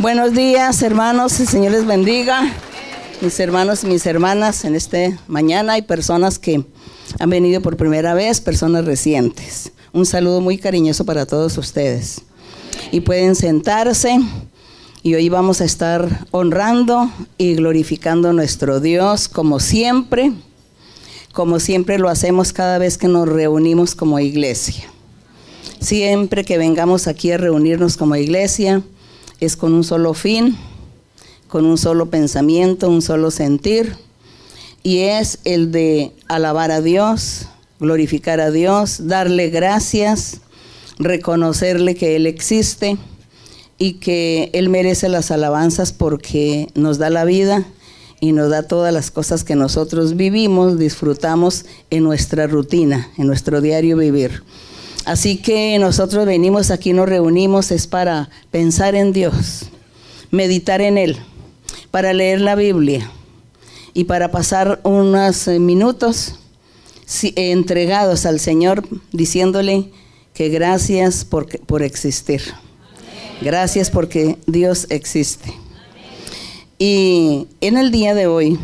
Buenos días, hermanos, el Señor les bendiga. Mis hermanos y mis hermanas, en esta mañana hay personas que han venido por primera vez, personas recientes. Un saludo muy cariñoso para todos ustedes. Y pueden sentarse y hoy vamos a estar honrando y glorificando a nuestro Dios como siempre, como siempre lo hacemos cada vez que nos reunimos como iglesia. Siempre que vengamos aquí a reunirnos como iglesia, es con un solo fin, con un solo pensamiento, un solo sentir, y es el de alabar a Dios, glorificar a Dios, darle gracias, reconocerle que Él existe y que Él merece las alabanzas porque nos da la vida y nos da todas las cosas que nosotros vivimos, disfrutamos en nuestra rutina, en nuestro diario vivir. Así que nosotros venimos aquí, nos reunimos, es para pensar en Dios, meditar en Él, para leer la Biblia y para pasar unos eh, minutos entregados al Señor diciéndole que gracias por, por existir. Gracias porque Dios existe. Y en el día de hoy,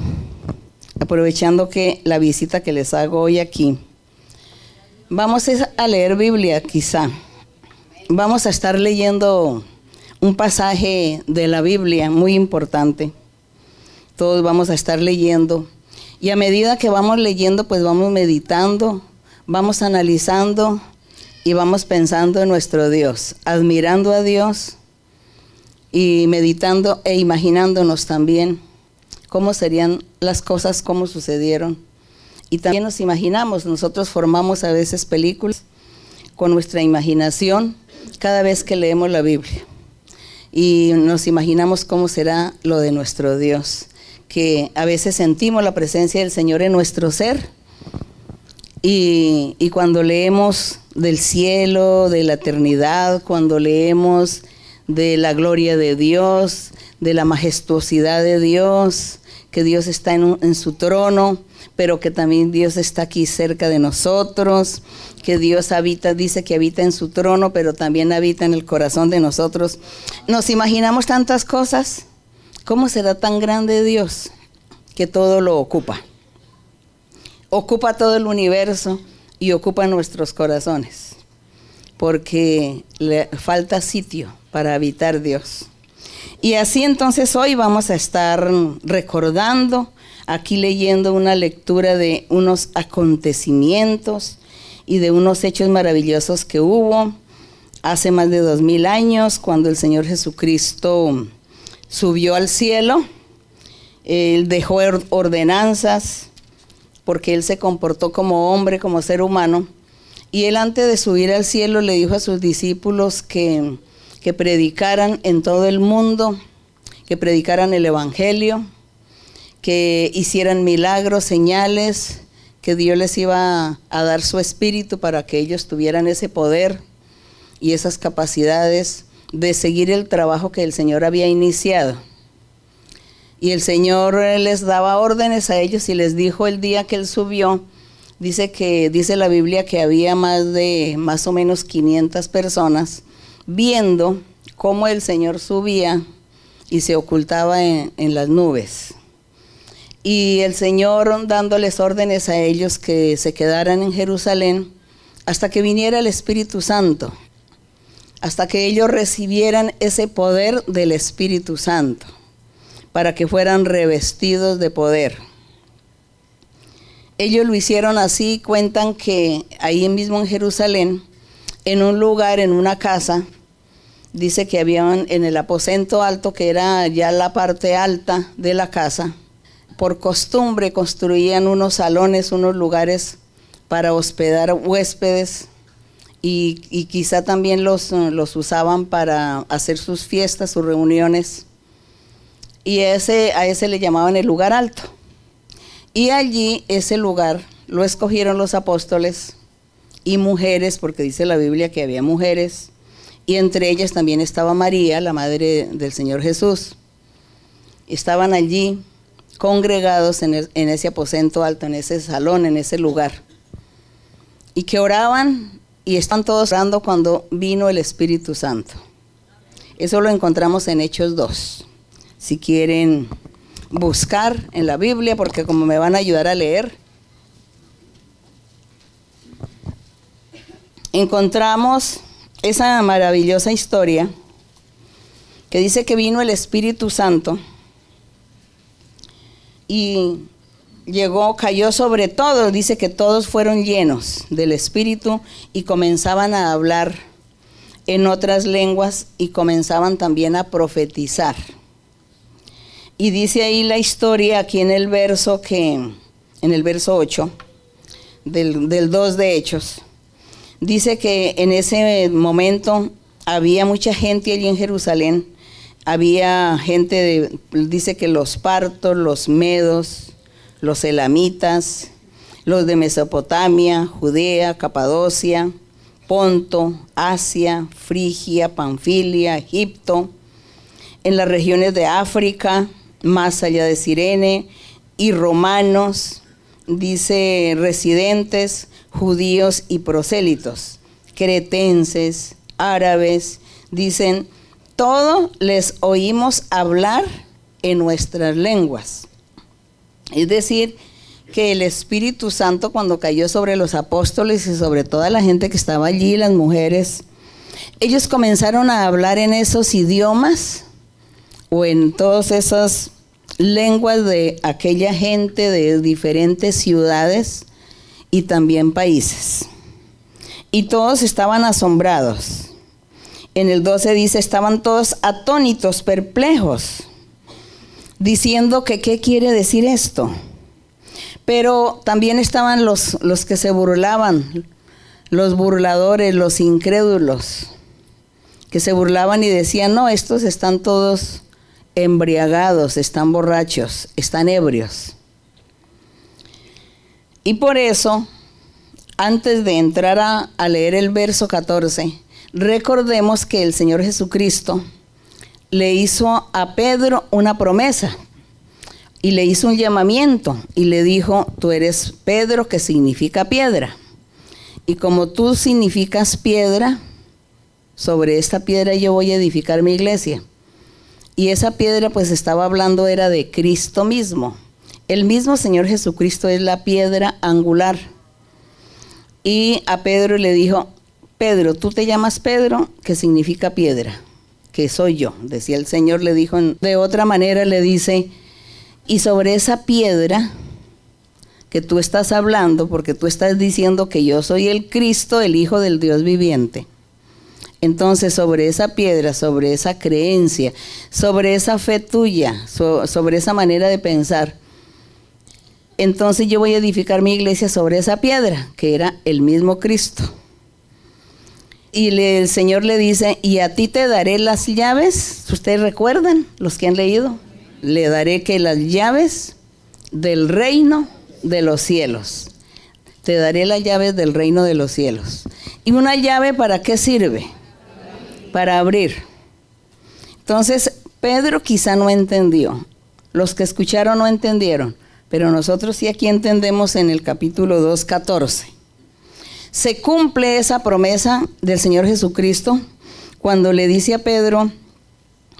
aprovechando que la visita que les hago hoy aquí, Vamos a leer Biblia quizá. Vamos a estar leyendo un pasaje de la Biblia muy importante. Todos vamos a estar leyendo. Y a medida que vamos leyendo, pues vamos meditando, vamos analizando y vamos pensando en nuestro Dios, admirando a Dios y meditando e imaginándonos también cómo serían las cosas, cómo sucedieron y también nos imaginamos, nosotros formamos a veces películas con nuestra imaginación cada vez que leemos la Biblia. Y nos imaginamos cómo será lo de nuestro Dios, que a veces sentimos la presencia del Señor en nuestro ser. Y, y cuando leemos del cielo, de la eternidad, cuando leemos de la gloria de Dios, de la majestuosidad de Dios, que Dios está en, en su trono, pero que también Dios está aquí cerca de nosotros, que Dios habita, dice que habita en su trono, pero también habita en el corazón de nosotros. Nos imaginamos tantas cosas. ¿Cómo será tan grande Dios que todo lo ocupa? Ocupa todo el universo y ocupa nuestros corazones, porque le falta sitio para habitar Dios. Y así entonces hoy vamos a estar recordando aquí leyendo una lectura de unos acontecimientos y de unos hechos maravillosos que hubo hace más de dos mil años, cuando el Señor Jesucristo subió al cielo. Él dejó ordenanzas porque él se comportó como hombre, como ser humano. Y él antes de subir al cielo le dijo a sus discípulos que, que predicaran en todo el mundo, que predicaran el Evangelio, que hicieran milagros, señales, que Dios les iba a dar su espíritu para que ellos tuvieran ese poder y esas capacidades de seguir el trabajo que el Señor había iniciado. Y el Señor les daba órdenes a ellos y les dijo el día que él subió, dice que dice la Biblia que había más de más o menos 500 personas viendo cómo el Señor subía y se ocultaba en, en las nubes y el Señor dándoles órdenes a ellos que se quedaran en Jerusalén hasta que viniera el Espíritu Santo, hasta que ellos recibieran ese poder del Espíritu Santo, para que fueran revestidos de poder. Ellos lo hicieron así, cuentan que ahí mismo en Jerusalén, en un lugar, en una casa, dice que habían en el aposento alto, que era ya la parte alta de la casa, por costumbre construían unos salones, unos lugares para hospedar huéspedes y, quizá también los, los, usaban para hacer sus fiestas, sus reuniones. Y ese, a ese le llamaban el lugar alto. Y allí, ese lugar, lo escogieron los apóstoles y mujeres, porque dice la Biblia que había mujeres, y entre ellas también estaba María, la madre del Señor Jesús. Estaban allí congregados en, ese aposento alto, en ese salón, en ese lugar. Y que oraban y están todos orando cuando vino el Espíritu Santo. Eso lo encontramos en Hechos 2. Si quieren buscar en la Biblia, porque como me van a ayudar a leer, encontramos esa maravillosa historia que dice que vino el Espíritu Santo y llegó, cayó sobre todos, dice que todos fueron llenos del Espíritu y comenzaban a hablar en otras lenguas y comenzaban también a profetizar. Y dice ahí la historia aquí en el verso que, en el verso 8 del, del 2 de Hechos, dice que en ese momento había mucha gente allí en Jerusalén, había gente, de, dice que los partos, los medos, los elamitas, los de Mesopotamia, Judea, Capadocia, Ponto, Asia, Frigia, Panfilia, Egipto, en las regiones de África, más allá de Sirene, y romanos, dice residentes, judíos y prosélitos, cretenses, árabes, dicen, todo les oímos hablar en nuestras lenguas. Es decir, que el Espíritu Santo cuando cayó sobre los apóstoles y sobre toda la gente que estaba allí, las mujeres, ellos comenzaron a hablar en esos idiomas o en todas esas lenguas de aquella gente de diferentes ciudades y también países. Y todos estaban asombrados. En el 12 dice, estaban todos atónitos, perplejos diciendo que qué quiere decir esto. Pero también estaban los, los que se burlaban, los burladores, los incrédulos, que se burlaban y decían, no, estos están todos embriagados, están borrachos, están ebrios. Y por eso, antes de entrar a, a leer el verso 14, recordemos que el Señor Jesucristo, le hizo a Pedro una promesa y le hizo un llamamiento y le dijo, tú eres Pedro que significa piedra. Y como tú significas piedra, sobre esta piedra yo voy a edificar mi iglesia. Y esa piedra pues estaba hablando era de Cristo mismo. El mismo Señor Jesucristo es la piedra angular. Y a Pedro le dijo, Pedro, tú te llamas Pedro, que significa piedra que soy yo. Decía el Señor, le dijo de otra manera, le dice, y sobre esa piedra que tú estás hablando, porque tú estás diciendo que yo soy el Cristo, el Hijo del Dios viviente. Entonces, sobre esa piedra, sobre esa creencia, sobre esa fe tuya, sobre esa manera de pensar, entonces yo voy a edificar mi iglesia sobre esa piedra, que era el mismo Cristo y el Señor le dice, y a ti te daré las llaves, ustedes recuerdan, los que han leído, le daré que las llaves del reino de los cielos. Te daré las llaves del reino de los cielos. ¿Y una llave para qué sirve? Para abrir. Entonces, Pedro quizá no entendió. Los que escucharon no entendieron. Pero nosotros sí aquí entendemos en el capítulo 2, 14 se cumple esa promesa del Señor Jesucristo cuando le dice a Pedro,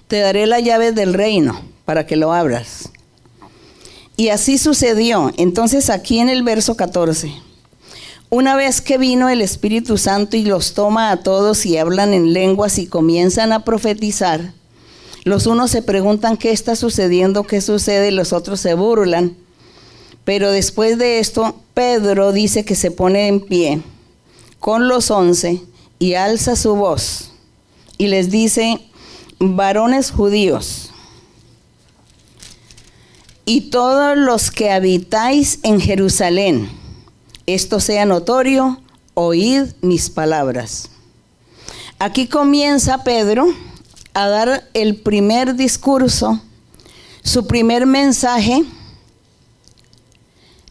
te daré la llave del reino para que lo abras. Y así sucedió. Entonces aquí en el verso 14, una vez que vino el Espíritu Santo y los toma a todos y hablan en lenguas y comienzan a profetizar, los unos se preguntan qué está sucediendo, qué sucede, y los otros se burlan. Pero después de esto, Pedro dice que se pone en pie con los once y alza su voz y les dice, varones judíos, y todos los que habitáis en Jerusalén, esto sea notorio, oíd mis palabras. Aquí comienza Pedro a dar el primer discurso, su primer mensaje,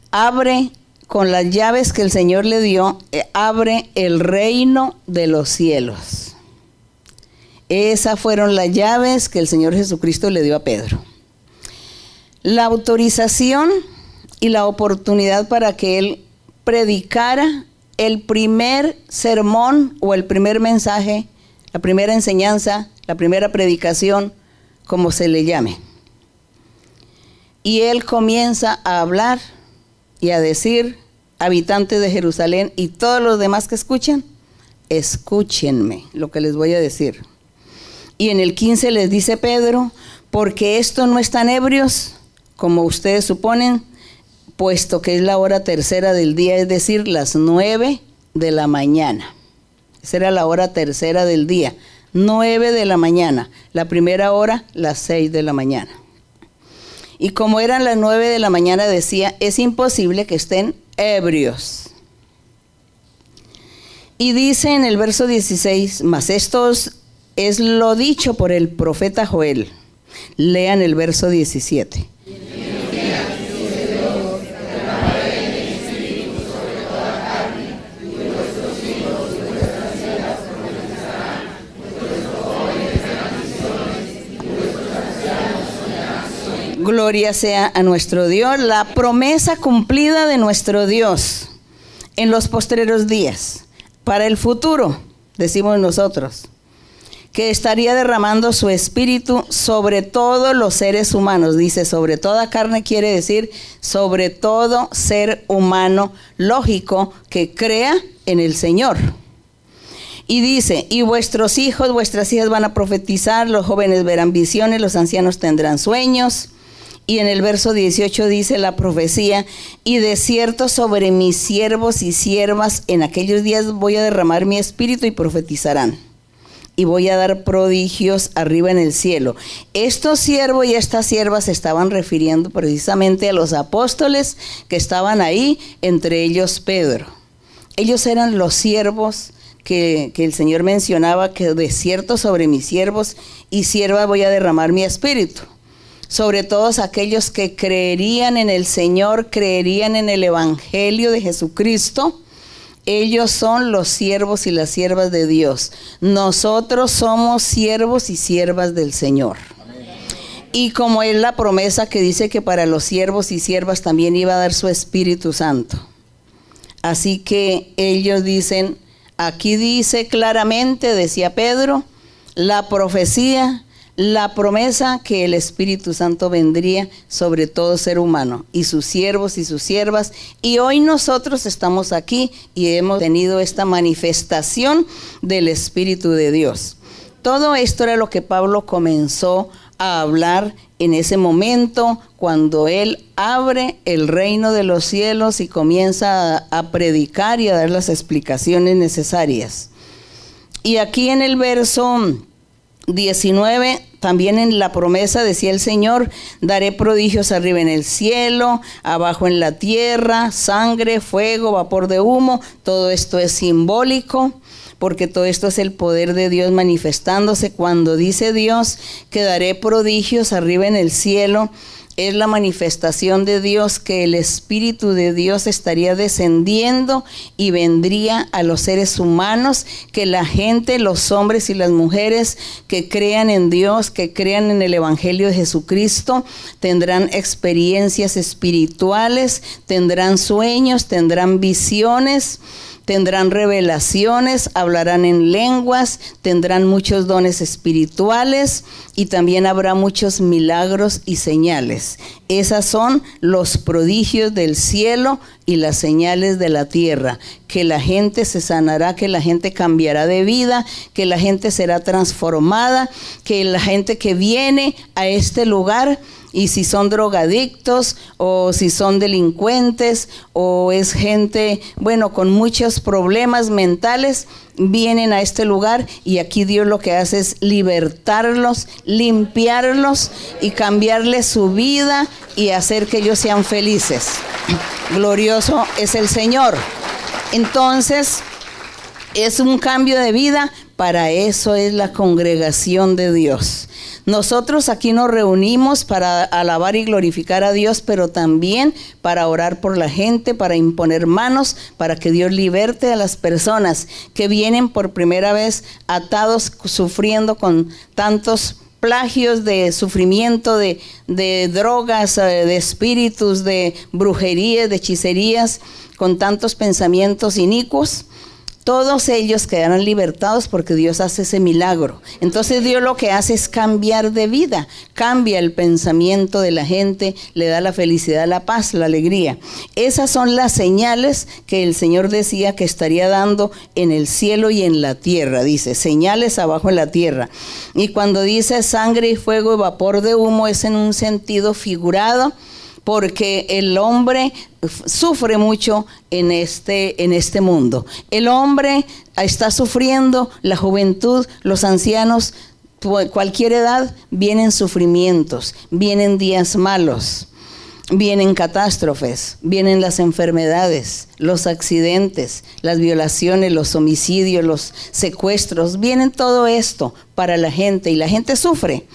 abre con las llaves que el Señor le dio, eh, abre el reino de los cielos. Esas fueron las llaves que el Señor Jesucristo le dio a Pedro. La autorización y la oportunidad para que él predicara el primer sermón o el primer mensaje, la primera enseñanza la primera predicación, como se le llame. Y él comienza a hablar y a decir, habitantes de Jerusalén y todos los demás que escuchan, escúchenme lo que les voy a decir. Y en el 15 les dice Pedro, porque esto no están ebrios, como ustedes suponen, puesto que es la hora tercera del día, es decir, las nueve de la mañana. Esa era la hora tercera del día, nueve de la mañana. La primera hora, las seis de la mañana. Y como eran las nueve de la mañana, decía, es imposible que estén ebrios. Y dice en el verso 16, mas esto es lo dicho por el profeta Joel. Lean el verso 17. Gloria sea a nuestro Dios, la promesa cumplida de nuestro Dios en los postreros días, para el futuro, decimos nosotros, que estaría derramando su espíritu sobre todos los seres humanos. Dice, sobre toda carne quiere decir sobre todo ser humano lógico que crea en el Señor. Y dice, y vuestros hijos, vuestras hijas van a profetizar, los jóvenes verán visiones, los ancianos tendrán sueños. Y en el verso 18 dice la profecía, y de cierto sobre mis siervos y siervas en aquellos días voy a derramar mi espíritu y profetizarán. Y voy a dar prodigios arriba en el cielo. Estos siervos y estas siervas se estaban refiriendo precisamente a los apóstoles que estaban ahí, entre ellos Pedro. Ellos eran los siervos que, que, el Señor mencionaba, que de cierto sobre mis siervos y siervas voy a derramar mi espíritu sobre todos aquellos que creerían en el Señor, creerían en el Evangelio de Jesucristo. Ellos son los siervos y las siervas de Dios. Nosotros somos siervos y siervas del Señor. Y como es la promesa que dice que para los siervos y siervas también iba a dar su Espíritu Santo. Así que ellos dicen, aquí dice claramente, decía Pedro, la profecía la promesa que el Espíritu Santo vendría sobre todo ser humano y sus siervos y sus siervas. Y hoy nosotros estamos aquí y hemos tenido esta manifestación del Espíritu de Dios. Todo esto era lo que Pablo comenzó a hablar en ese momento cuando él abre el reino de los cielos y comienza a, a predicar y a dar las explicaciones necesarias. Y aquí en el verso 19, también en la promesa decía el Señor, daré prodigios arriba en el cielo, abajo en la tierra, sangre, fuego, vapor de humo, todo esto es simbólico porque todo esto es el poder de Dios manifestándose. Cuando dice Dios que daré prodigios arriba en el cielo es la manifestación de Dios que el Espíritu de Dios estaría descendiendo y vendría a los seres humanos, que la gente, los hombres y las mujeres que crean en Dios, que crean en el Evangelio de Jesucristo, tendrán experiencias espirituales, tendrán sueños, tendrán visiones tendrán revelaciones, hablarán en lenguas, tendrán muchos dones espirituales y también habrá muchos milagros y señales. Esas son los prodigios del cielo y las señales de la tierra, que la gente se sanará, que la gente cambiará de vida, que la gente será transformada, que la gente que viene a este lugar y si son drogadictos o si son delincuentes o es gente, bueno, con muchos problemas mentales, vienen a este lugar y aquí Dios lo que hace es libertarlos, limpiarlos y cambiarles su vida y hacer que ellos sean felices. Glorioso es el Señor. Entonces, es un cambio de vida, para eso es la congregación de Dios. Nosotros aquí nos reunimos para alabar y glorificar a Dios, pero también para orar por la gente, para imponer manos, para que Dios liberte a las personas que vienen por primera vez atados, sufriendo con tantos plagios de sufrimiento, de, de drogas, eh, de espíritus, de brujerías, de hechicerías, con tantos pensamientos inicuos todos ellos quedarán libertados porque Dios hace ese milagro. Entonces Dios lo que hace es cambiar de vida, cambia el pensamiento de la gente, le da la felicidad, la paz, la alegría. Esas son las señales que el Señor decía que estaría dando en el cielo y en la tierra. Dice, señales abajo en la tierra. Y cuando dice sangre y fuego y vapor de humo es en un sentido figurado porque el hombre sufre mucho en este, en este mundo. El hombre está sufriendo, la juventud, los ancianos, cualquier edad, vienen sufrimientos, vienen días malos, vienen catástrofes, vienen las enfermedades, los accidentes, las violaciones, los homicidios, los secuestros, vienen todo esto para la gente y la gente sufre.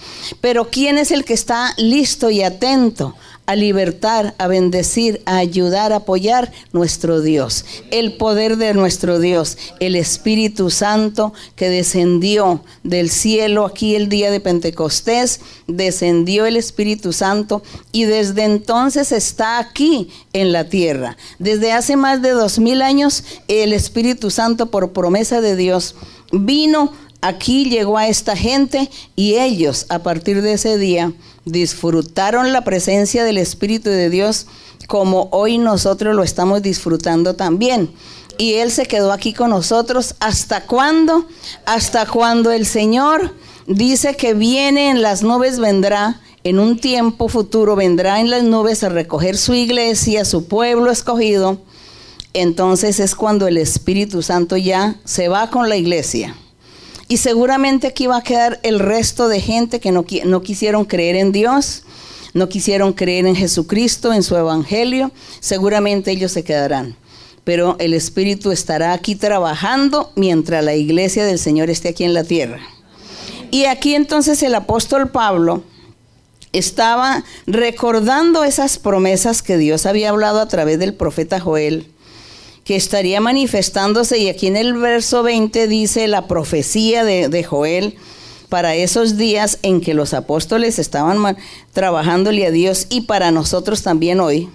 Pero ¿quién es el que está listo y atento a libertar, a bendecir, a ayudar, a apoyar nuestro Dios. El poder de nuestro Dios, el Espíritu Santo que descendió del cielo aquí el día de Pentecostés, descendió el Espíritu Santo y desde entonces está aquí en la tierra. Desde hace más de dos mil años el Espíritu Santo por promesa de Dios vino aquí, llegó a esta gente y ellos a partir de ese día disfrutaron la presencia del Espíritu de Dios como hoy nosotros lo estamos disfrutando también. Y Él se quedó aquí con nosotros. ¿Hasta cuándo? Hasta cuando el Señor dice que viene en las nubes, vendrá. En un tiempo futuro vendrá en las nubes a recoger su iglesia, su pueblo escogido. Entonces es cuando el Espíritu Santo ya se va con la iglesia. Y seguramente aquí va a quedar el resto de gente que no, no quisieron creer en Dios, no quisieron creer en Jesucristo, en su Evangelio. Seguramente ellos se quedarán. Pero el Espíritu estará aquí trabajando mientras la iglesia del Señor esté aquí en la tierra. Y aquí entonces el apóstol Pablo estaba recordando esas promesas que Dios había hablado a través del profeta Joel que estaría manifestándose, y aquí en el verso 20 dice la profecía de, Joel, para esos días en que los apóstoles estaban trabajándole a Dios y para nosotros también hoy,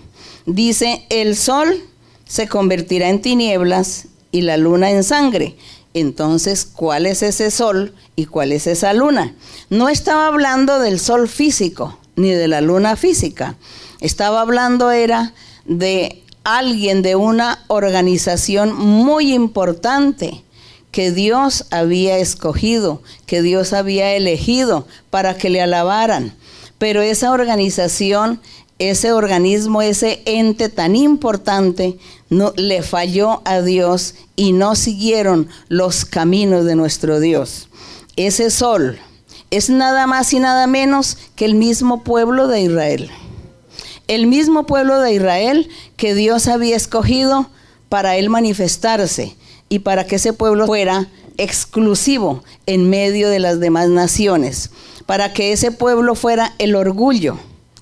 dice, el sol se convertirá en tinieblas y la luna en sangre. Entonces, ¿cuál es ese sol y cuál es esa luna? No estaba hablando del sol físico ni de la luna física. Estaba hablando era de alguien de una organización muy importante que Dios había escogido, que Dios había elegido para que le alabaran. Pero esa organización, ese organismo, ese ente tan importante, no, le falló a Dios y no siguieron los caminos de nuestro Dios. Ese sol es nada más y nada menos que el mismo pueblo de Israel el mismo pueblo de Israel que Dios había escogido para él manifestarse y para que ese pueblo fuera exclusivo en medio de las demás naciones, para que ese pueblo fuera el orgullo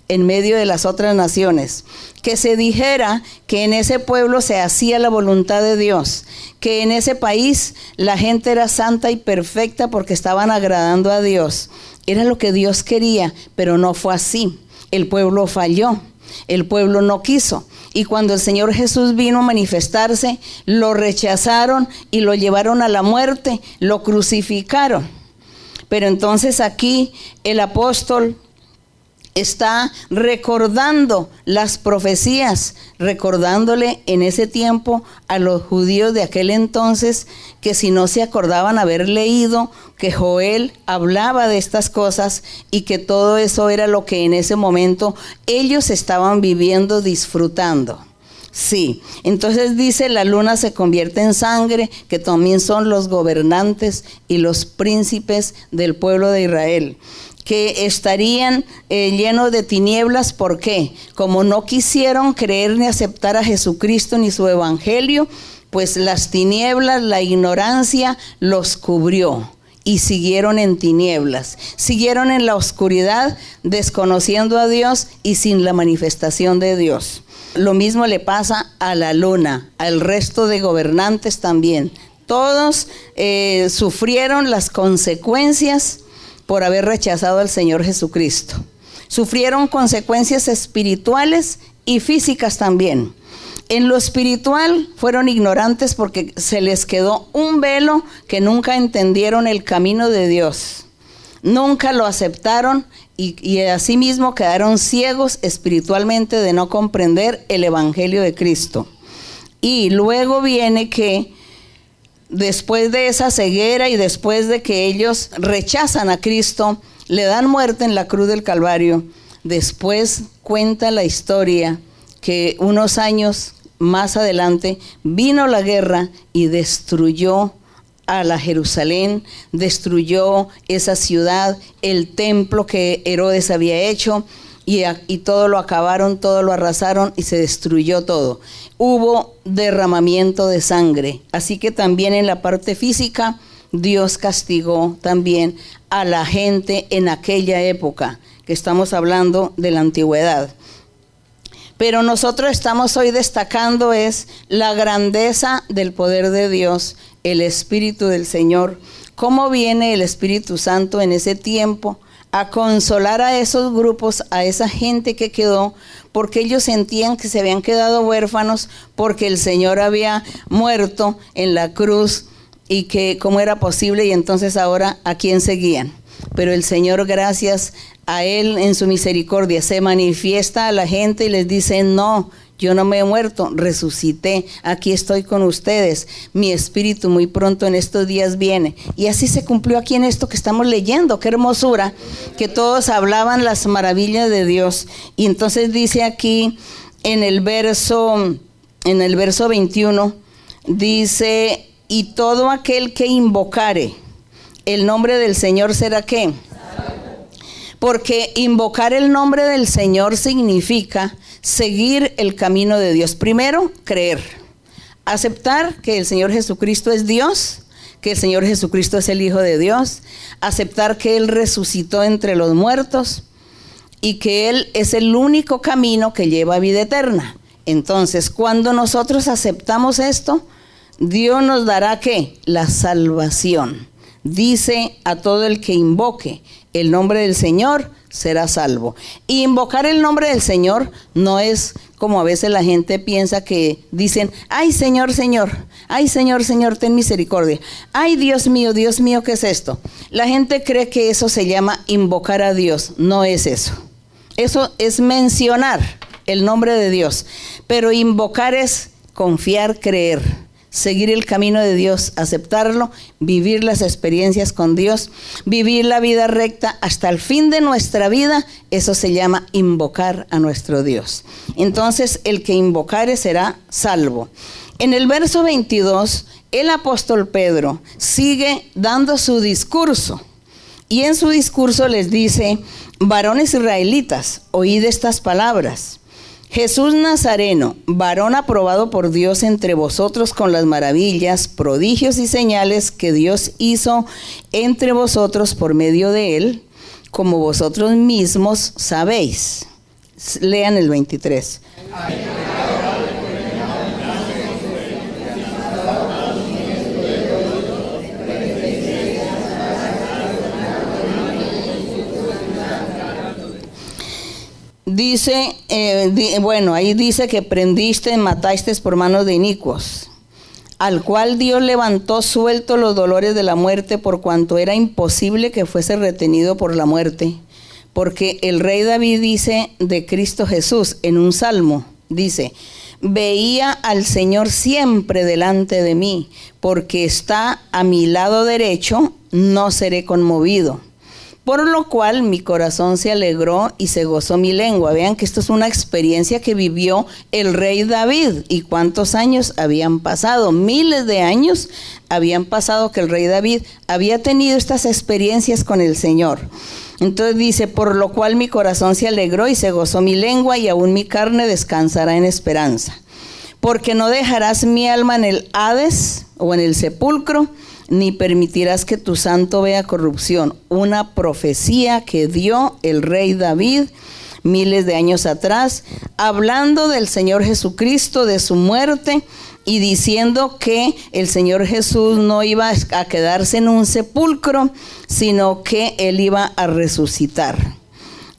en medio de las otras naciones, que se dijera que en ese pueblo se hacía la voluntad de Dios, que en ese país la gente era santa y perfecta porque estaban agradando a Dios. Era lo que Dios quería, pero no fue así. El pueblo falló. El pueblo no quiso. Y cuando el Señor Jesús vino a manifestarse, lo rechazaron y lo llevaron a la muerte, lo crucificaron. Pero entonces aquí el apóstol está recordando las profecías, recordándole en ese tiempo a los judíos de aquel entonces que si no se acordaban haber leído que Joel hablaba de estas cosas y que todo eso era lo que en ese momento ellos estaban viviendo, disfrutando. Sí, entonces dice la luna se convierte en sangre, que también son los gobernantes y los príncipes del pueblo de Israel que estarían eh, llenos de tinieblas. ¿Por qué? Como no quisieron creer ni aceptar a Jesucristo ni su evangelio, pues las tinieblas, la ignorancia los cubrió y siguieron en tinieblas, siguieron en la oscuridad, desconociendo a Dios y sin la manifestación de Dios. Lo mismo le pasa a la luna, al resto de gobernantes también. Todos eh, sufrieron las consecuencias por haber rechazado al Señor Jesucristo. Sufrieron consecuencias espirituales y físicas también. En lo espiritual fueron ignorantes porque se les quedó un velo que nunca entendieron el camino de Dios. Nunca lo aceptaron y, asimismo quedaron ciegos espiritualmente de no comprender el Evangelio de Cristo. Y luego viene que después de esa ceguera y después de que ellos rechazan a Cristo, le dan muerte en la cruz del Calvario, después cuenta la historia que unos años más adelante vino la guerra y destruyó a la Jerusalén, destruyó esa ciudad, el templo que Herodes había hecho, y, y, todo lo acabaron, todo lo arrasaron y se destruyó todo. Hubo derramamiento de sangre. Así que también en la parte física, Dios castigó también a la gente en aquella época, que estamos hablando de la antigüedad. Pero nosotros estamos hoy destacando es la grandeza del poder de Dios, el Espíritu del Señor. ¿Cómo viene el Espíritu Santo en ese tiempo? a consolar a esos grupos, a esa gente que quedó, porque ellos sentían que se habían quedado huérfanos porque el Señor había muerto en la cruz y que cómo era posible y entonces ahora a quién seguían. Pero el Señor, gracias a Él en su misericordia, se manifiesta a la gente y les dice, no, yo no me he muerto, resucité, aquí estoy con ustedes, mi espíritu muy pronto en estos días viene. Y así se cumplió aquí en esto que estamos leyendo, qué hermosura, que todos hablaban las maravillas de Dios. Y entonces dice aquí en el verso, en el verso 21, dice, y todo aquel que invocare el nombre del Señor será qué? Porque invocar el nombre del Señor significa seguir el camino de Dios. Primero, creer. Aceptar que el Señor Jesucristo es Dios, que el Señor Jesucristo es el Hijo de Dios. Aceptar que Él resucitó entre los muertos y que Él es el único camino que lleva a vida eterna. Entonces, cuando nosotros aceptamos esto, Dios nos dará qué? La salvación dice a todo el que invoque el nombre del Señor será salvo. Y invocar el nombre del Señor no es como a veces la gente piensa que dicen, ay Señor, Señor, ay Señor, Señor, ten misericordia. Ay Dios mío, Dios mío, ¿qué es esto? La gente cree que eso se llama invocar a Dios. No es eso. Eso es mencionar el nombre de Dios. Pero invocar es confiar, creer seguir el camino de Dios, aceptarlo, vivir las experiencias con Dios, vivir la vida recta hasta el fin de nuestra vida, eso se llama invocar a nuestro Dios. Entonces el que invocare será salvo. En el verso 22, el apóstol Pedro sigue dando su discurso y en su discurso les dice, varones israelitas, oíd estas palabras. Jesús Nazareno, varón aprobado por Dios entre vosotros con las maravillas, prodigios y señales que Dios hizo entre vosotros por medio de él, como vosotros mismos sabéis. Lean el 23. Dice, eh, bueno, ahí dice que prendiste, mataste por manos de inicuos, al cual Dios levantó suelto los dolores de la muerte por cuanto era imposible que fuese retenido por la muerte. Porque el rey David dice de Cristo Jesús en un salmo, dice, veía al Señor siempre delante de mí, porque está a mi lado derecho, no seré conmovido. Por lo cual mi corazón se alegró y se gozó mi lengua. Vean que esto es una experiencia que vivió el rey David. ¿Y cuántos años habían pasado? Miles de años habían pasado que el rey David había tenido estas experiencias con el Señor. Entonces dice, por lo cual mi corazón se alegró y se gozó mi lengua y aún mi carne descansará en esperanza. Porque no dejarás mi alma en el Hades o en el sepulcro ni permitirás que tu santo vea corrupción. Una profecía que dio el rey David miles de años atrás, hablando del Señor Jesucristo, de su muerte y diciendo que el Señor Jesús no iba a quedarse en un sepulcro, sino que él iba a resucitar.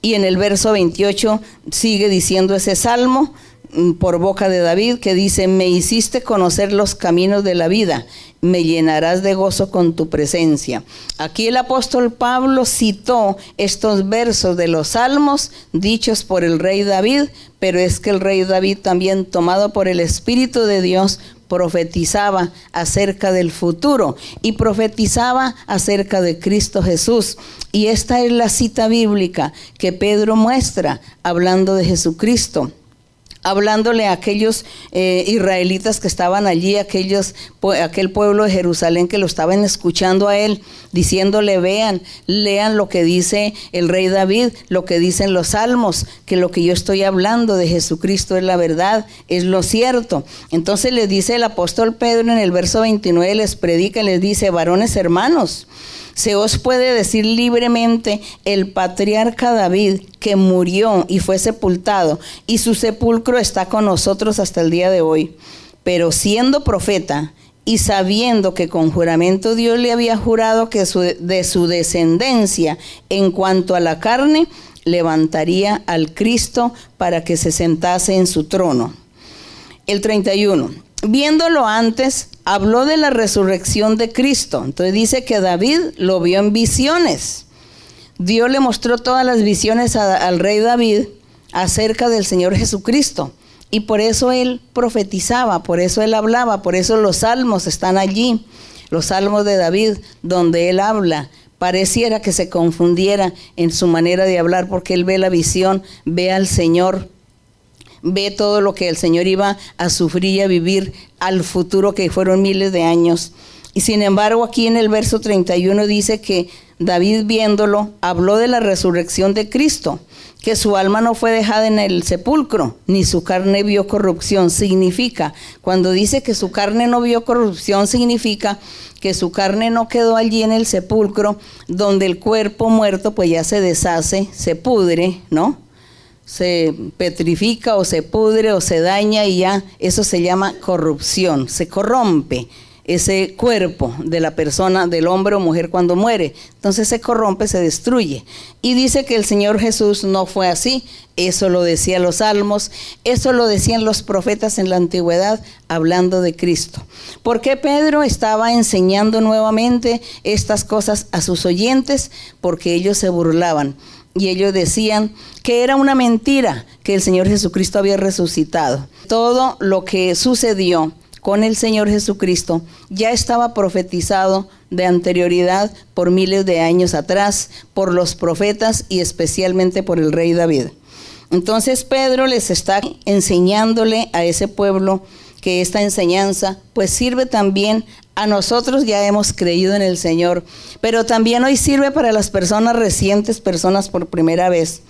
Y en el verso 28 sigue diciendo ese salmo, mm, por boca de David que dice, me hiciste conocer los caminos de la vida, me llenarás de gozo con tu presencia. Aquí el apóstol Pablo citó estos versos de los salmos dichos por el rey David, pero es que el rey David también tomado por el Espíritu de Dios profetizaba acerca del futuro y profetizaba acerca de Cristo Jesús. Y esta es la cita bíblica que Pedro muestra hablando de Jesucristo hablándole a aquellos eh, israelitas que estaban allí, aquellos, aquel pueblo de Jerusalén que lo estaban escuchando a él, diciéndole, vean, lean lo que dice el rey David, lo que dicen los salmos, que lo que yo estoy hablando de Jesucristo es la verdad, es lo cierto. Entonces les dice el apóstol Pedro en el verso 29, les predica, les dice, varones hermanos, se os puede decir libremente el patriarca David que murió y fue sepultado y su sepulcro está con nosotros hasta el día de hoy. Pero siendo profeta y sabiendo que con juramento Dios le había jurado que de su descendencia en cuanto a la carne levantaría al Cristo para que se sentase en su trono. El 31 viéndolo antes, habló de la resurrección de Cristo. Entonces dice que David lo vio en visiones. Dios le mostró todas las visiones al rey David acerca del Señor Jesucristo. Y por eso él profetizaba, por eso él hablaba, por eso los salmos están allí, los salmos de David, donde él habla. Pareciera que se confundiera en su manera de hablar porque él ve la visión, ve al Señor ve todo lo que el Señor iba a sufrir y a vivir al futuro que fueron miles de años. Y sin embargo aquí en el verso 31 dice que David viéndolo habló de la resurrección de Cristo, que su alma no fue dejada en el sepulcro, ni su carne vio corrupción. Significa, cuando dice que su carne no vio corrupción, significa que su carne no quedó allí en el sepulcro, donde el cuerpo muerto pues ya se deshace, se pudre, ¿no? Se petrifica o se pudre o se daña y ya eso se llama corrupción, se corrompe ese cuerpo de la persona, del hombre o mujer cuando muere. Entonces se corrompe, se destruye. Y dice que el Señor Jesús no fue así. Eso lo decían los salmos, eso lo decían los profetas en la antigüedad hablando de Cristo. ¿Por qué Pedro estaba enseñando nuevamente estas cosas a sus oyentes? Porque ellos se burlaban y ellos decían que era una mentira que el Señor Jesucristo había resucitado. Todo lo que sucedió con el Señor Jesucristo ya estaba profetizado de anterioridad por miles de años atrás, por los profetas y especialmente por el rey David. Entonces Pedro les está enseñándole a ese pueblo que esta enseñanza pues sirve también a nosotros ya hemos creído en el Señor, pero también hoy sirve para las personas recientes, personas por primera vez.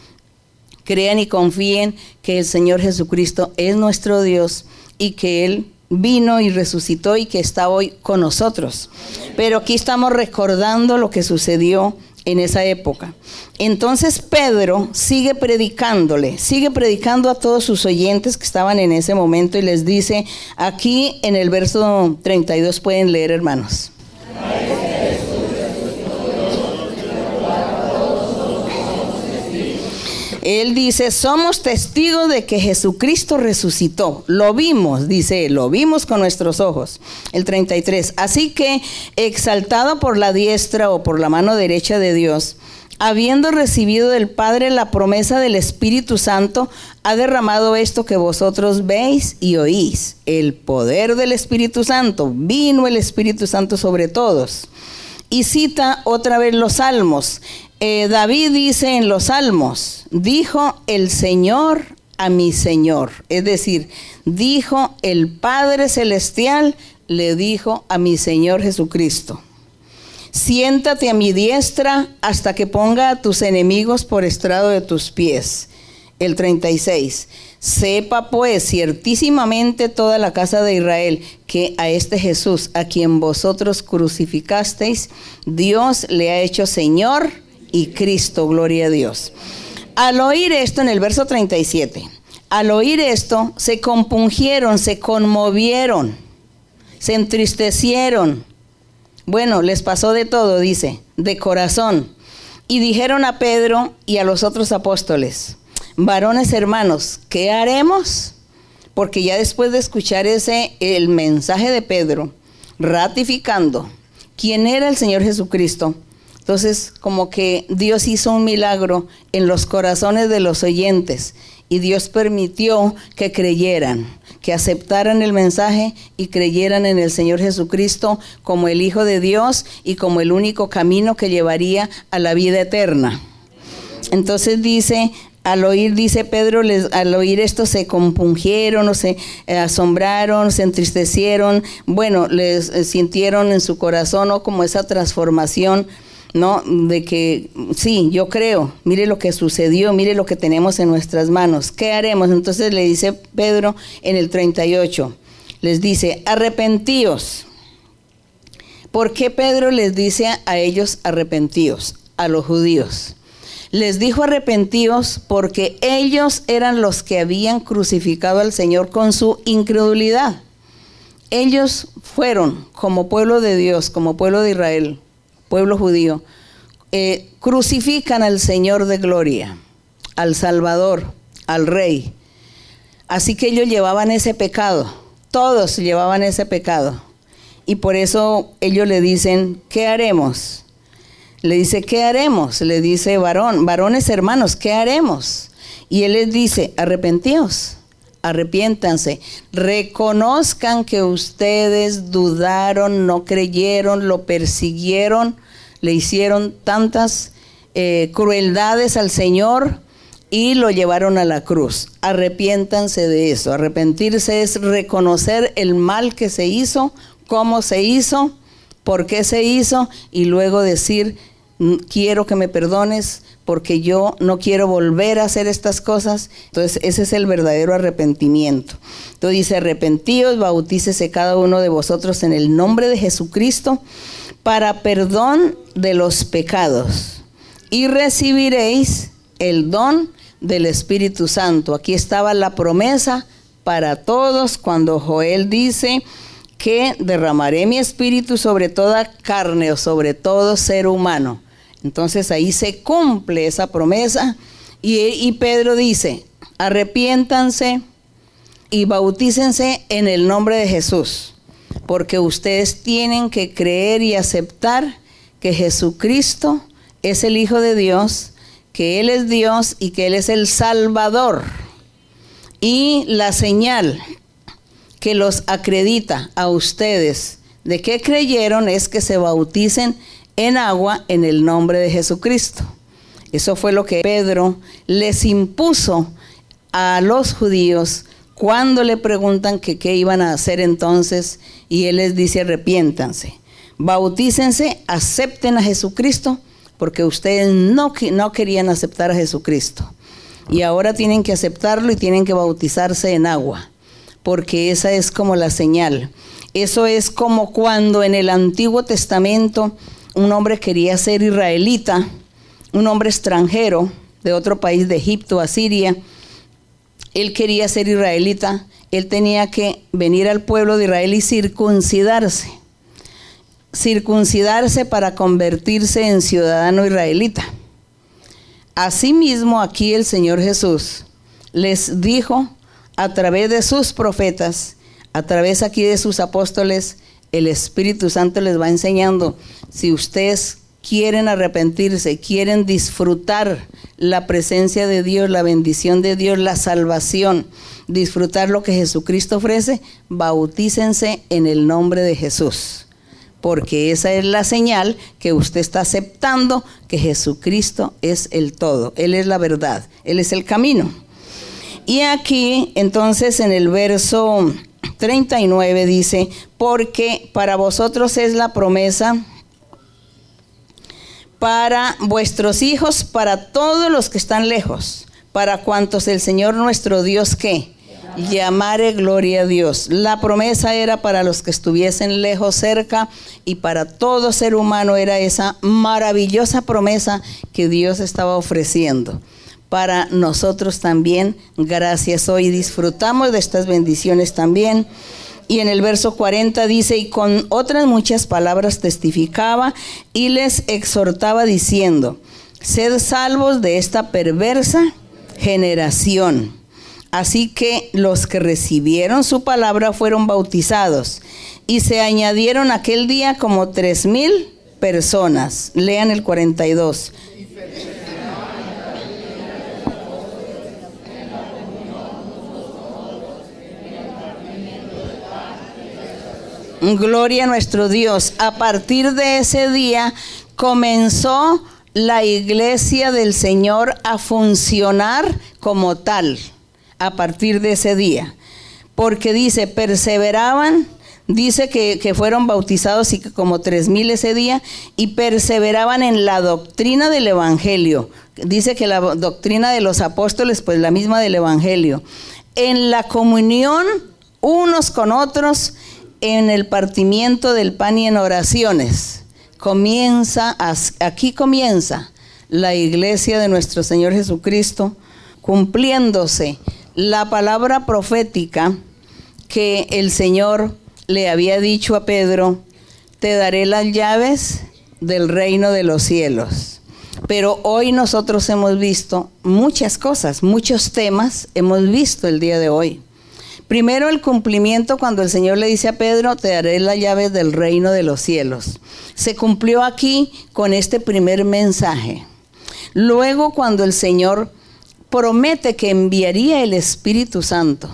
Crean y confíen que el Señor Jesucristo es nuestro Dios y que Él vino y resucitó y que está hoy con nosotros. Pero aquí estamos recordando lo que sucedió en esa época. Entonces Pedro sigue predicándole, sigue predicando a todos sus oyentes que estaban en ese momento y les dice, aquí en el verso 32 pueden leer hermanos. Él dice, somos testigos de que Jesucristo resucitó. Lo vimos, dice lo vimos con nuestros ojos. El 33. Así que, exaltado por la diestra o por la mano derecha de Dios, habiendo recibido del Padre la promesa del Espíritu Santo, ha derramado esto que vosotros veis y oís. El poder del Espíritu Santo. Vino el Espíritu Santo sobre todos. Y cita otra vez los salmos. Eh, David dice en los salmos, dijo el Señor a mi Señor. Es decir, dijo el Padre Celestial, le dijo a mi Señor Jesucristo. Siéntate a mi diestra hasta que ponga a tus enemigos por estrado de tus pies. El 36. Sepa pues ciertísimamente toda la casa de Israel que a este Jesús, a quien vosotros crucificasteis, Dios le ha hecho Señor y Cristo, gloria a Dios. Al oír esto en el verso 37, al oír esto se compungieron, se conmovieron, se entristecieron. Bueno, les pasó de todo, dice, de corazón. Y dijeron a Pedro y a los otros apóstoles, varones hermanos, ¿qué haremos? porque ya después de escuchar ese, el mensaje de Pedro, ratificando quién era el Señor Jesucristo, entonces como que Dios hizo un milagro en los corazones de los oyentes y Dios permitió que creyeran, que aceptaran el mensaje y creyeran en el Señor Jesucristo como el Hijo de Dios y como el único camino que llevaría a la vida eterna. Entonces dice, al oír, dice Pedro, al oír esto se compungieron o se eh, asombraron, se entristecieron, bueno, les eh, sintieron en su corazón ¿no? como esa transformación, ¿no? De que sí, yo creo, mire lo que sucedió, mire lo que tenemos en nuestras manos, ¿qué haremos? Entonces le dice Pedro en el 38, les dice, arrepentíos. ¿Por qué Pedro les dice a ellos arrepentíos, a los judíos? les dijo arrepentidos porque ellos eran los que habían crucificado al Señor con su incredulidad. Ellos fueron como pueblo de Dios, como pueblo de Israel, pueblo judío, eh, crucifican al Señor de gloria, al Salvador, al Rey. Así que ellos llevaban ese pecado, todos llevaban ese pecado. Y por eso ellos le dicen, ¿qué haremos? Le dice, ¿qué haremos? Le dice varón, varones hermanos, ¿qué haremos? Y él les dice, arrepentíos, arrepiéntanse, reconozcan que ustedes dudaron, no creyeron, lo persiguieron, le hicieron tantas eh, crueldades al Señor y lo llevaron a la cruz. Arrepiéntanse de eso. Arrepentirse es reconocer el mal que se hizo, cómo se hizo, por qué se hizo y luego decir, quiero que me perdones porque yo no quiero volver a hacer estas cosas. Entonces ese es el verdadero arrepentimiento. Entonces dice, arrepentíos, bautícese cada uno de vosotros en el nombre de Jesucristo para perdón de los pecados y recibiréis el don del Espíritu Santo. Aquí estaba la promesa para todos cuando Joel dice que derramaré mi espíritu sobre toda carne o sobre todo ser humano. Entonces ahí se cumple esa promesa y, Pedro dice, arrepiéntanse y bautícense en el nombre de Jesús, porque ustedes tienen que creer y aceptar que Jesucristo es el Hijo de Dios, que Él es Dios y que Él es el Salvador. Y la señal que los acredita a ustedes. De que creyeron es que se bauticen en agua en el nombre de Jesucristo. Eso fue lo que Pedro les impuso a los judíos cuando le preguntan qué iban a hacer entonces y él les dice arrepiéntanse, bautícense, acepten a Jesucristo porque ustedes no, no querían aceptar a Jesucristo. Y ahora tienen que aceptarlo y tienen que bautizarse en agua porque esa es como la señal. Eso es como cuando en el Antiguo Testamento un hombre quería ser israelita, un hombre extranjero de otro país, de Egipto a Siria, él quería ser israelita, él tenía que venir al pueblo de Israel y circuncidarse, circuncidarse para convertirse en ciudadano israelita. Asimismo, aquí el Señor Jesús les dijo a través de sus profetas, a través aquí de sus apóstoles, el Espíritu Santo les va enseñando, si ustedes quieren arrepentirse, quieren disfrutar la presencia de Dios, la bendición de Dios, la salvación, disfrutar lo que Jesucristo ofrece, bautícense en el nombre de Jesús. Porque esa es la señal que usted está aceptando que Jesucristo es el todo, Él es la verdad, Él es el camino. Y aquí, entonces, en el verso 39 dice, porque para vosotros es la promesa para vuestros hijos, para todos los que están lejos, para cuantos el Señor nuestro Dios que llamare gloria a Dios. La promesa era para los que estuviesen lejos, cerca, y para todo ser humano era esa maravillosa promesa que Dios estaba ofreciendo para nosotros también. Gracias hoy disfrutamos de estas bendiciones también. Y en el verso 40 dice, y con otras muchas palabras testificaba y les exhortaba diciendo, sed salvos de esta perversa generación. Así que los que recibieron su palabra fueron bautizados y se añadieron aquel día como tres mil personas. Lean el 42. Gloria a nuestro Dios. A partir de ese día comenzó la iglesia del Señor a funcionar como tal. A partir de ese día. Porque dice, perseveraban dice que, fueron bautizados y que como tres mil ese día y perseveraban en la doctrina del Evangelio. Dice que la doctrina de los apóstoles, pues la misma del Evangelio. En la comunión unos con otros, en el partimiento del pan y en oraciones. Comienza, aquí comienza la iglesia de nuestro Señor Jesucristo, cumpliéndose la palabra profética que el Señor le había dicho a Pedro, te daré las llaves del reino de los cielos. Pero hoy nosotros hemos visto muchas cosas, muchos temas hemos visto el día de hoy. Primero el cumplimiento cuando el Señor le dice a Pedro, te daré las llaves del reino de los cielos. Se cumplió aquí con este primer mensaje. Luego cuando el Señor promete que enviaría el Espíritu Santo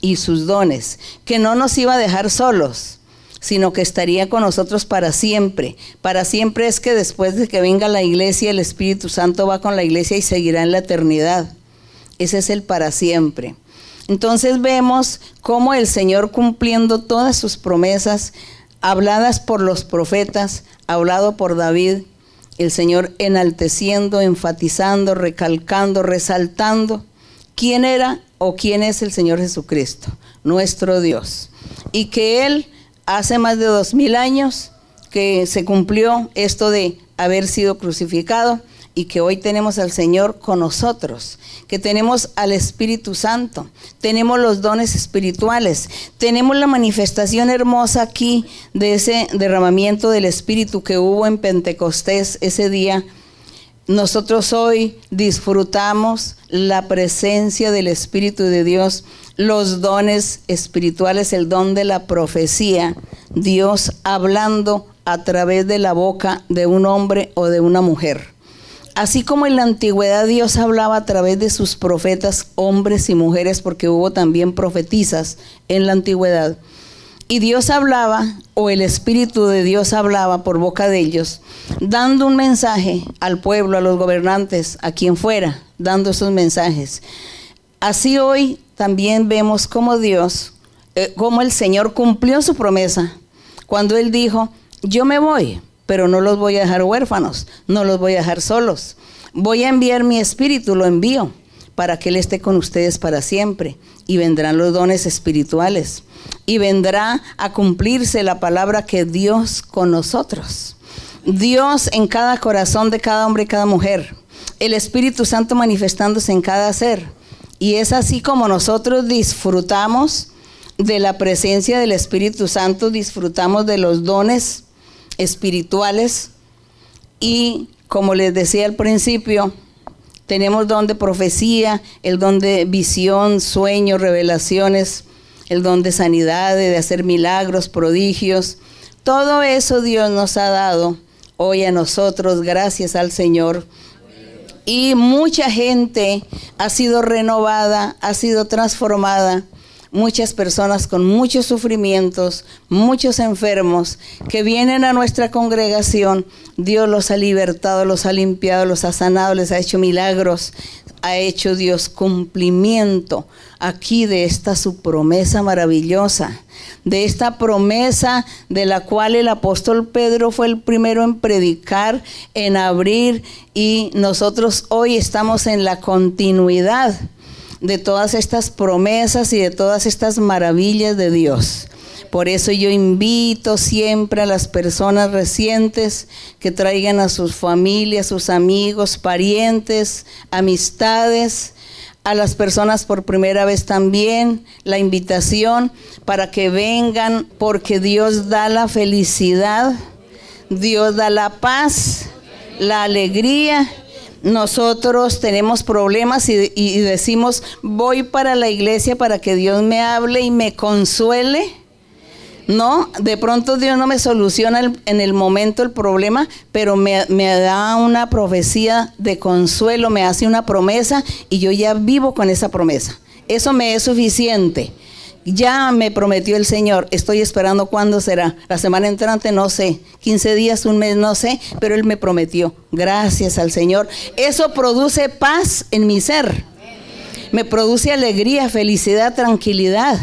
y sus dones, que no nos iba a dejar solos, sino que estaría con nosotros para siempre. Para siempre es que después de que venga la iglesia, el Espíritu Santo va con la iglesia y seguirá en la eternidad. Ese es el para siempre. Entonces vemos cómo el Señor cumpliendo todas sus promesas, habladas por los profetas, hablado por David, el Señor enalteciendo, enfatizando, recalcando, resaltando quién era o quién es el Señor Jesucristo, nuestro Dios. Y que Él hace más de dos mil años que se cumplió esto de haber sido crucificado y que hoy tenemos al Señor con nosotros, que tenemos al Espíritu Santo, tenemos los dones espirituales, tenemos la manifestación hermosa aquí de ese derramamiento del Espíritu que hubo en Pentecostés ese día nosotros hoy disfrutamos la presencia del Espíritu de Dios, los dones espirituales, el don de la profecía, Dios hablando a través de la boca de un hombre o de una mujer. Así como en la antigüedad Dios hablaba a través de sus profetas, hombres y mujeres, porque hubo también profetizas en la antigüedad. Y Dios hablaba, o el Espíritu de Dios hablaba por boca de ellos, dando un mensaje al pueblo, a los gobernantes, a quien fuera, dando esos mensajes. Así hoy también vemos cómo Dios, eh, cómo el Señor cumplió su promesa cuando Él dijo, yo me voy, pero no los voy a dejar huérfanos, no los voy a dejar solos. Voy a enviar mi espíritu, lo envío para que Él esté con ustedes para siempre. Y vendrán los dones espirituales. Y vendrá a cumplirse la palabra que Dios con nosotros. Dios en cada corazón de cada hombre y cada mujer. El Espíritu Santo manifestándose en cada ser. Y es así como nosotros disfrutamos de la presencia del Espíritu Santo, disfrutamos de los dones espirituales y como les decía al principio, tenemos don de profecía, el don de visión, sueños, revelaciones, el don de sanidad, de hacer milagros, prodigios. Todo eso Dios nos ha dado hoy a nosotros, gracias al Señor. Y mucha gente ha sido renovada, ha sido transformada muchas personas con muchos sufrimientos, muchos enfermos que vienen a nuestra congregación. Dios los ha libertado, los ha limpiado, los ha sanado, les ha hecho milagros. Ha hecho Dios cumplimiento aquí de esta su promesa maravillosa, de esta promesa de la cual el apóstol Pedro fue el primero en predicar, en abrir y nosotros hoy estamos en la continuidad de todas estas promesas y de todas estas maravillas de Dios. Por eso yo invito siempre a las personas recientes que traigan a sus familias, sus amigos, parientes, amistades, a las personas por primera vez también, la invitación para que vengan porque Dios da la felicidad, Dios da la paz, la alegría nosotros tenemos problemas y, decimos, voy para la iglesia para que Dios me hable y me consuele. No, de pronto Dios no me soluciona en el momento el problema, pero me, da una profecía de consuelo, me hace una promesa y yo ya vivo con esa promesa. Eso me es suficiente. Ya me prometió el Señor, estoy esperando cuándo será. La semana entrante no sé, 15 días, un mes, no sé, pero Él me prometió. Gracias al Señor. Eso produce paz en mi ser. Me produce alegría, felicidad, tranquilidad.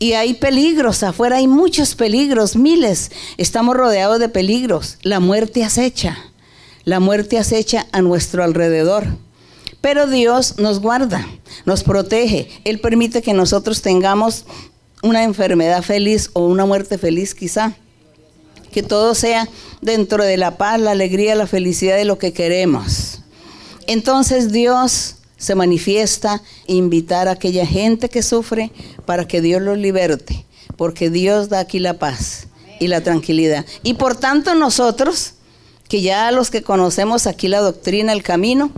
Y hay peligros, afuera hay muchos peligros, miles. Estamos rodeados de peligros. La muerte acecha, la muerte acecha a nuestro alrededor. Pero Dios nos guarda, nos protege. Él permite que nosotros tengamos una enfermedad feliz o una muerte feliz quizá. Que todo sea dentro de la paz, la alegría, la felicidad de lo que queremos. Entonces Dios se manifiesta, invitar a aquella gente que sufre para que Dios los liberte, porque Dios da aquí la paz y la tranquilidad. Y por tanto nosotros, que ya los que conocemos aquí la doctrina, el camino,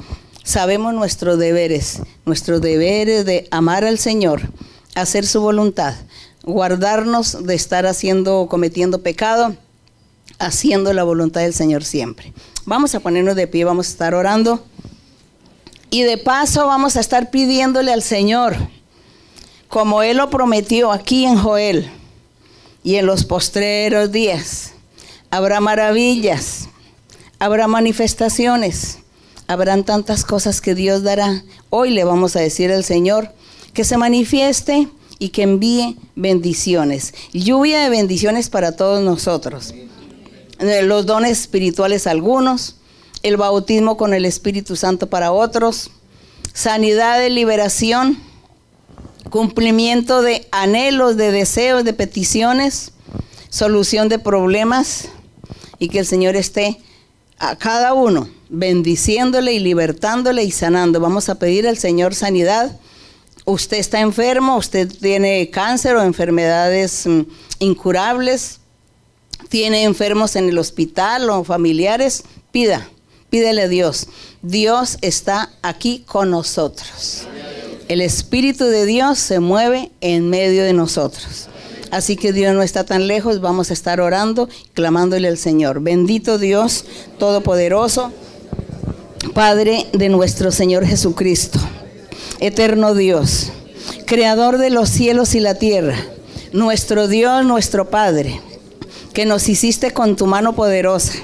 sabemos nuestros deberes, nuestros deberes de amar al Señor, hacer su voluntad, guardarnos de estar haciendo cometiendo pecado, haciendo la voluntad del Señor siempre. Vamos a ponernos de pie, vamos a estar orando. Y de paso vamos a estar pidiéndole al Señor, como Él lo prometió aquí en Joel y en los postreros días, habrá maravillas, habrá manifestaciones habrán tantas cosas que Dios dará. Hoy le vamos a decir al Señor que se manifieste y que envíe bendiciones. Lluvia de bendiciones para todos nosotros. Eh, los dones espirituales algunos, el bautismo con el Espíritu Santo para otros, sanidad de liberación, cumplimiento de anhelos, de deseos, de peticiones, solución de problemas y que el Señor esté a cada uno bendiciéndole y libertándole y sanando. Vamos a pedir al Señor sanidad. Usted está enfermo, usted tiene cáncer o enfermedades mm, incurables, tiene enfermos en el hospital o familiares, pida, pídele a Dios. Dios está aquí con nosotros. El Espíritu de Dios se mueve en medio de nosotros. Así que Dios no está tan lejos, vamos a estar orando, clamándole al Señor. Bendito Dios Todopoderoso. Padre de nuestro Señor Jesucristo, eterno Dios, creador de los cielos y la tierra, nuestro Dios, nuestro Padre, que nos hiciste con tu mano poderosa,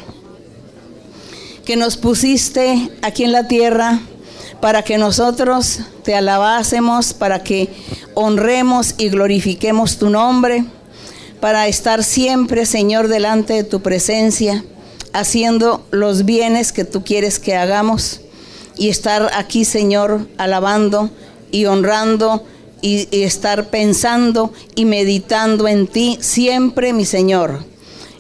que nos pusiste aquí en la tierra para que nosotros te alabásemos, para que honremos y glorifiquemos tu nombre, para estar siempre, Señor, delante de tu presencia haciendo los bienes que tú quieres que hagamos y estar aquí, Señor, alabando y honrando y, estar pensando y meditando en ti siempre, mi Señor.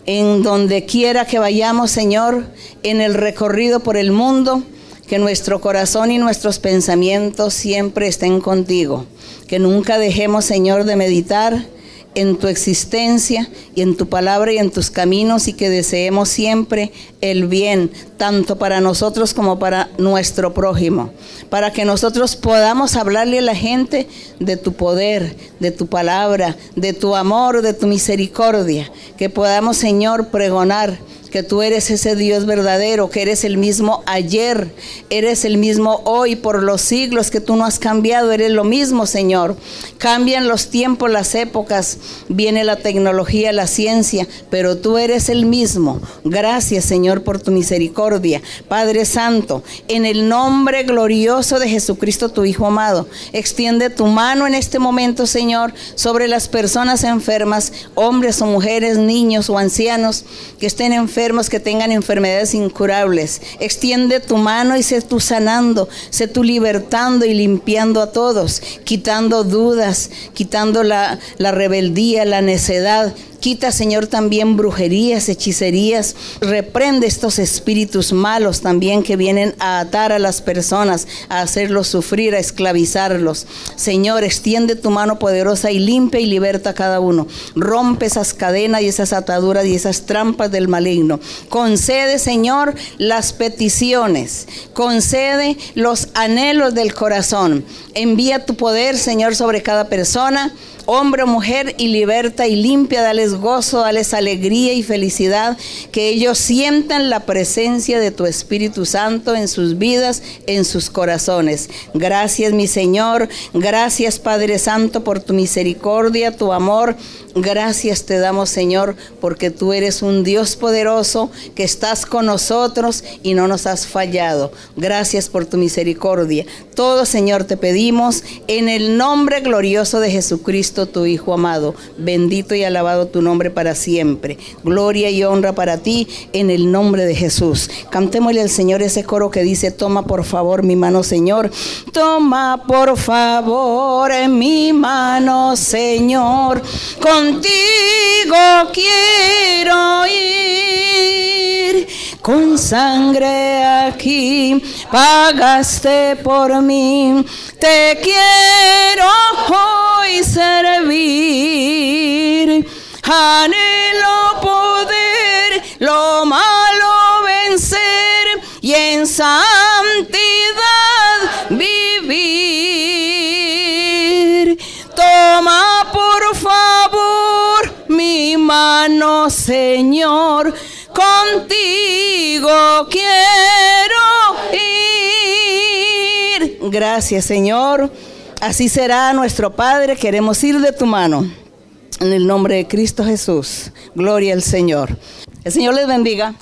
En donde quiera que vayamos, Señor, en el recorrido por el mundo, que nuestro corazón y nuestros pensamientos siempre estén contigo. Que nunca dejemos, Señor, de meditar en tu existencia y en tu palabra y en tus caminos y que deseemos siempre el bien, tanto para nosotros como para nuestro prójimo, para que nosotros podamos hablarle a la gente de tu poder, de tu palabra, de tu amor, de tu misericordia, que podamos, Señor, pregonar que tú eres ese Dios verdadero, que eres el mismo ayer, eres el mismo hoy por los siglos, que tú no has cambiado, eres lo mismo, Señor. Cambian los tiempos, las épocas, viene la tecnología, la ciencia, pero tú eres el mismo. Gracias, Señor, por tu misericordia. Padre Santo, en el nombre glorioso de Jesucristo, tu Hijo amado, extiende tu mano en este momento, Señor, sobre las personas enfermas, hombres o mujeres, niños o ancianos que estén enfermos que tengan enfermedades incurables. Extiende tu mano y sé tú sanando, sé tú libertando y limpiando a todos, quitando dudas, quitando la, la rebeldía, la necedad, Quita, Señor, también brujerías, hechicerías. Reprende estos espíritus malos también que vienen a atar a las personas, a hacerlos sufrir, a esclavizarlos. Señor, extiende tu mano poderosa y limpia y liberta a cada uno. Rompe esas cadenas y esas ataduras y esas trampas del maligno. Concede, Señor, las peticiones. Concede los anhelos del corazón. Envía tu poder, Señor, sobre cada persona hombre o mujer, y liberta y limpia, dales gozo, dales alegría y felicidad, que ellos sientan la presencia de tu Espíritu Santo en sus vidas, en sus corazones. Gracias, mi Señor, gracias, Padre Santo, por tu misericordia, tu amor. Gracias te damos, Señor, porque tú eres un Dios poderoso, que estás con nosotros y no nos has fallado. Gracias por tu misericordia. Todo, Señor, te pedimos en el nombre glorioso de Jesucristo tu Hijo amado. Bendito y alabado nombre para siempre. Gloria y honra para ti en el nombre de Jesús. Cantémosle al Señor ese coro que dice, toma por favor mi mano, Señor. Toma por favor mi mano, Señor. Contigo quiero ir. Con sangre aquí pagaste por mí. Te quiero hoy servir. Anhelo poder lo malo vencer y en santidad vivir. Toma por favor mi mano, Señor, contigo quiero ir. Gracias, Señor. Así será nuestro Padre, queremos ir de tu mano. En el nombre de Cristo Jesús. Gloria al Señor. El Señor les bendiga.